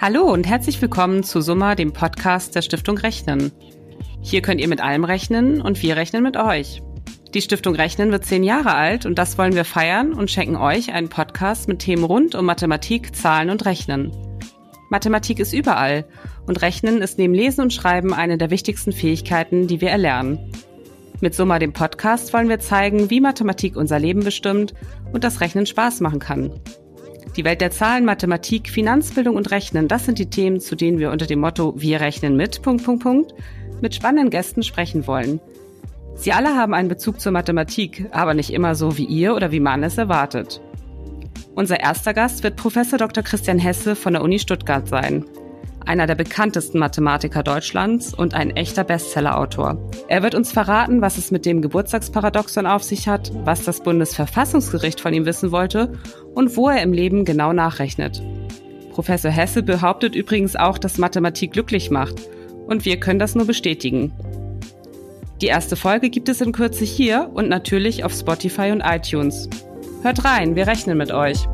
Hallo und herzlich willkommen zu Summa, dem Podcast der Stiftung Rechnen. Hier könnt ihr mit allem rechnen und wir rechnen mit euch. Die Stiftung Rechnen wird zehn Jahre alt und das wollen wir feiern und schenken euch einen Podcast mit Themen rund um Mathematik, Zahlen und Rechnen. Mathematik ist überall und Rechnen ist neben Lesen und Schreiben eine der wichtigsten Fähigkeiten, die wir erlernen. Mit Summa, dem Podcast, wollen wir zeigen, wie Mathematik unser Leben bestimmt und das Rechnen Spaß machen kann. Die Welt der Zahlen, Mathematik, Finanzbildung und Rechnen, das sind die Themen, zu denen wir unter dem Motto Wir rechnen mit, Punkt, Punkt, Punkt, mit spannenden Gästen sprechen wollen. Sie alle haben einen Bezug zur Mathematik, aber nicht immer so wie ihr oder wie man es erwartet. Unser erster Gast wird Professor Dr. Christian Hesse von der Uni Stuttgart sein einer der bekanntesten Mathematiker Deutschlands und ein echter Bestsellerautor. Er wird uns verraten, was es mit dem Geburtstagsparadoxon auf sich hat, was das Bundesverfassungsgericht von ihm wissen wollte und wo er im Leben genau nachrechnet. Professor Hesse behauptet übrigens auch, dass Mathematik glücklich macht. Und wir können das nur bestätigen. Die erste Folge gibt es in Kürze hier und natürlich auf Spotify und iTunes. Hört rein, wir rechnen mit euch.